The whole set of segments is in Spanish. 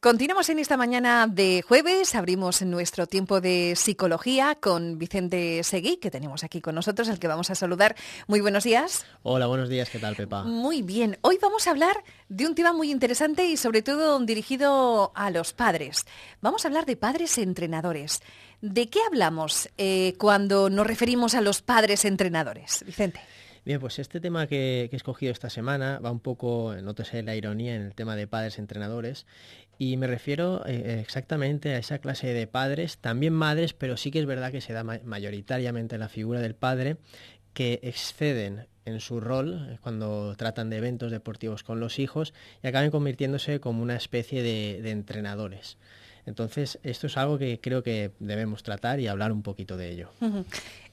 Continuamos en esta mañana de jueves, abrimos nuestro tiempo de psicología con Vicente Seguí, que tenemos aquí con nosotros, al que vamos a saludar. Muy buenos días. Hola, buenos días, ¿qué tal, Pepa? Muy bien, hoy vamos a hablar de un tema muy interesante y sobre todo dirigido a los padres. Vamos a hablar de padres entrenadores. ¿De qué hablamos eh, cuando nos referimos a los padres entrenadores, Vicente? Bien, pues este tema que, he escogido esta semana va un poco, nótese la ironía en el tema de padres entrenadores, y me refiero eh, exactamente a esa clase de padres, también madres, pero sí que es verdad que se da mayoritariamente la figura del padre, que exceden en su rol eh, cuando tratan de eventos deportivos con los hijos y acaban convirtiéndose como una especie de entrenadores. Entonces, esto es algo que creo que debemos tratar y hablar un poquito de ello.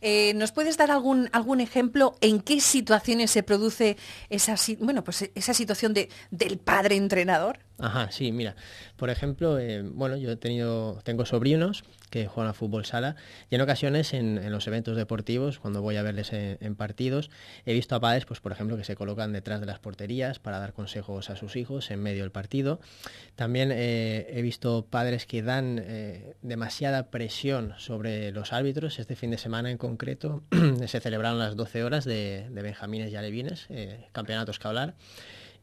Eh, ¿Nos puedes dar algún, algún ejemplo en qué situaciones se produce esa, bueno, pues esa situación de, del padre entrenador? Ajá, sí, mira, por ejemplo, eh, bueno, yo he tenido, tengo sobrinos que juegan a fútbol sala y en ocasiones en, los eventos deportivos, cuando voy a verles en, partidos, he visto a padres, pues por ejemplo, que se colocan detrás de las porterías para dar consejos a sus hijos en medio del partido. También eh, he visto padres que dan eh, demasiada presión sobre los árbitros. Este fin de semana en concreto se celebraron las 12 horas de, de Benjamines y Alevines, campeonatos que hablar.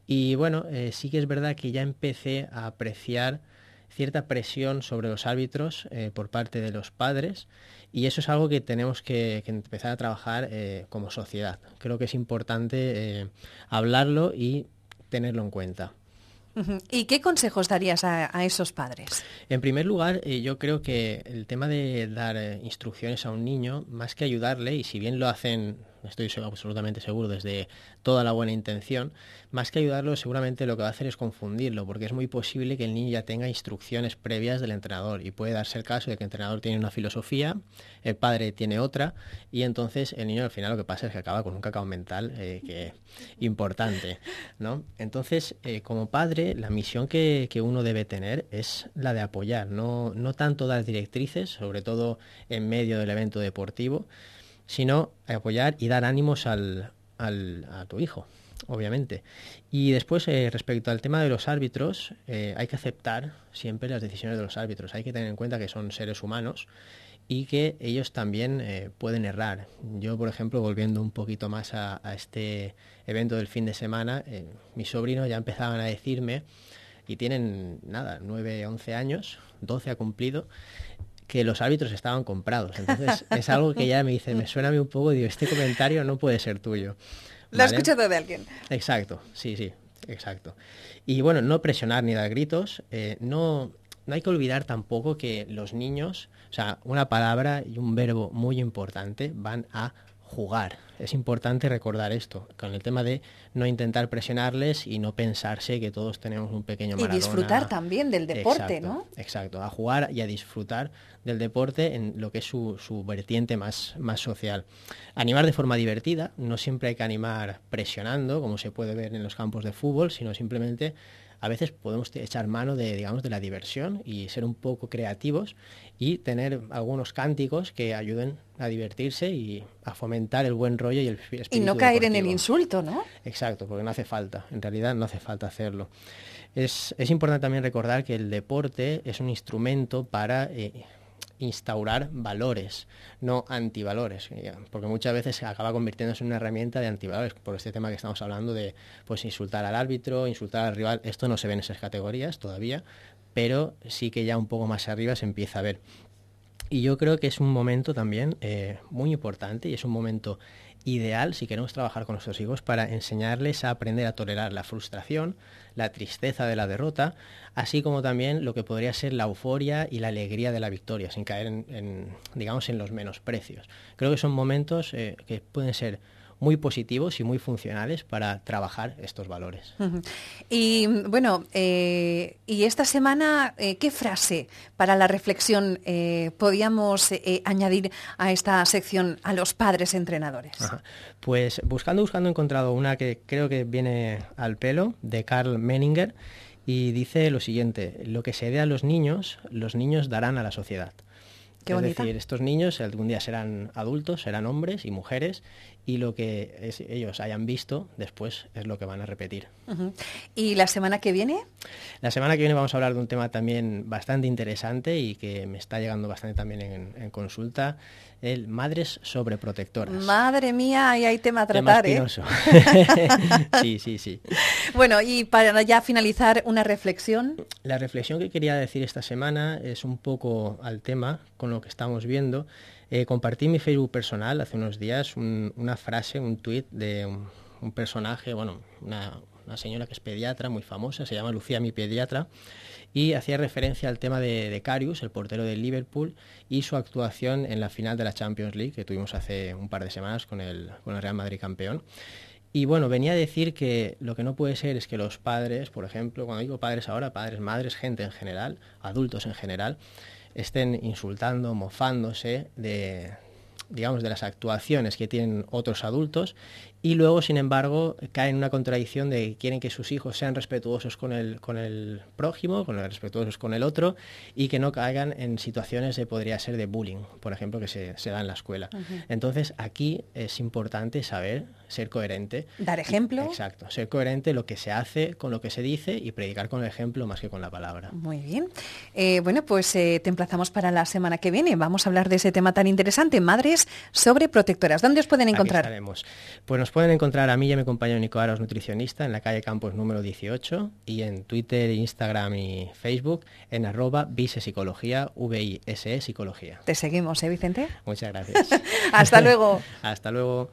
Y bueno, eh, sí que es verdad que ya empecé a apreciar cierta presión sobre los árbitros eh, por parte de los padres y eso es algo que tenemos que, empezar a trabajar eh, como sociedad. Creo que es importante hablarlo y tenerlo en cuenta. ¿Y qué consejos darías a, a esos padres? En primer lugar, yo creo que el tema de dar instrucciones a un niño, más que ayudarle, y si bien lo hacen estoy absolutamente seguro desde toda la buena intención, más que ayudarlo seguramente lo que va a hacer es confundirlo, porque es muy posible que el niño ya tenga instrucciones previas del entrenador y puede darse el caso de que el entrenador tiene una filosofía, el padre tiene otra y entonces el niño al final lo que pasa es que acaba con un cacao mental eh, que importante, ¿no? Entonces, eh, como padre, la misión que, que, uno debe tener es la de apoyar, no, no tanto dar directrices, sobre todo en medio del evento deportivo, sino apoyar y dar ánimos al, a tu hijo, obviamente. Y después, eh, respecto al tema de los árbitros, eh, hay que aceptar siempre las decisiones de los árbitros. Hay que tener en cuenta que son seres humanos y que ellos también eh, pueden errar. Yo, por ejemplo, volviendo un poquito más a, a este evento del fin de semana, mis sobrinos ya empezaban a decirme, y tienen, nada, 9, 11 años, 12 ha cumplido, que los árbitros estaban comprados. Entonces es algo que ya me dice, me suena a mí un poco, digo, este comentario no puede ser tuyo. ¿Lo has escuchado de alguien? Exacto, sí, sí, exacto. Y bueno, no presionar ni dar gritos, eh, no, no hay que olvidar tampoco que los niños, o sea, una palabra y un verbo muy importante van a jugar. Es importante recordar esto, con el tema de no intentar presionarles y no pensarse que todos tenemos un pequeño. Y disfrutar también del deporte, ¿no? Exacto, a jugar y a disfrutar del deporte en lo que es su, su, vertiente más, más social. Animar de forma divertida, no siempre hay que animar presionando, como se puede ver en los campos de fútbol, sino simplemente a veces podemos echar mano de, digamos, de la diversión y ser un poco creativos y tener algunos cánticos que ayuden a divertirse y a fomentar el buen rollo y el espíritu Y no caer en el insulto, ¿no? Exacto, porque no hace falta, en realidad no hace falta hacerlo. Es, es importante también recordar que el deporte es un instrumento para... Eh, instaurar valores, no antivalores, porque muchas veces se acaba convirtiéndose en una herramienta de antivalores, por este tema que estamos hablando de pues insultar al árbitro, insultar al rival, esto no se ve en esas categorías todavía, pero sí que ya un poco más arriba se empieza a ver. Y yo creo que es un momento también eh, muy importante y es un momento ideal si queremos trabajar con nuestros hijos para enseñarles a aprender a tolerar la frustración, la tristeza de la derrota, así como también lo que podría ser la euforia y la alegría de la victoria, sin caer en, digamos, en los menosprecios. Creo que son momentos eh, que pueden ser muy positivos y muy funcionales para trabajar estos valores. Y bueno, eh, y esta semana, eh, ¿qué frase para la reflexión eh, podíamos añadir a esta sección a los padres entrenadores? Pues buscando, buscando he encontrado una que creo que viene al pelo, de Karl Menninger, y dice lo siguiente, lo que se dé a los niños, los niños darán a la sociedad. Qué es bonita. decir, estos niños algún día serán adultos, serán hombres y mujeres, y lo que es- ellos hayan visto después es lo que van a repetir. ¿Y la semana que viene? La semana que viene vamos a hablar de un tema también bastante interesante y que me está llegando bastante también en, en consulta, el madres sobreprotectoras. Madre mía, ahí hay tema a Tema tratar, ¿eh? espinoso. sí, sí, sí. Bueno, y para ya finalizar, una reflexión. La reflexión que quería decir esta semana es un poco al tema con lo que estamos viendo. Eh, compartí en mi Facebook personal hace unos días un- una frase, un tuit de un, personaje, bueno, una, señora que es pediatra muy famosa, se llama Lucía mi pediatra, y hacía referencia al tema de, de Karius, el portero del Liverpool, y su actuación en la final de la Champions League que tuvimos hace un par de semanas con el Real Madrid campeón. Y bueno, venía a decir que lo que no puede ser es que los padres, por ejemplo, cuando digo padres ahora, padres, madres, gente en general, adultos en general, estén insultando, mofándose de, digamos, de las actuaciones que tienen otros adultos y luego, sin embargo, caen en una contradicción de que quieren que sus hijos sean respetuosos con el, con el prójimo, con el respetuosos con el otro y que no caigan en situaciones de, podría ser de bullying, por ejemplo, que se, se da en la escuela. Entonces, aquí es importante saber ser coherente. Dar ejemplo. Exacto, ser coherente lo que se hace con lo que se dice y predicar con el ejemplo más que con la palabra. Muy bien. Eh, bueno, pues eh, te emplazamos para la semana que viene. Vamos a hablar de ese tema tan interesante, madres sobreprotectoras. ¿Dónde os pueden Aquí encontrar? estaremos. Pues nos pueden encontrar a mí y a mi compañero Nico Aros, nutricionista, en la calle Campos número 18 y en Twitter, Instagram y Facebook en arroba vise psicología, V-I-S-E psicología. Te seguimos, ¿eh, Vicente? Muchas gracias. Hasta luego. Hasta luego.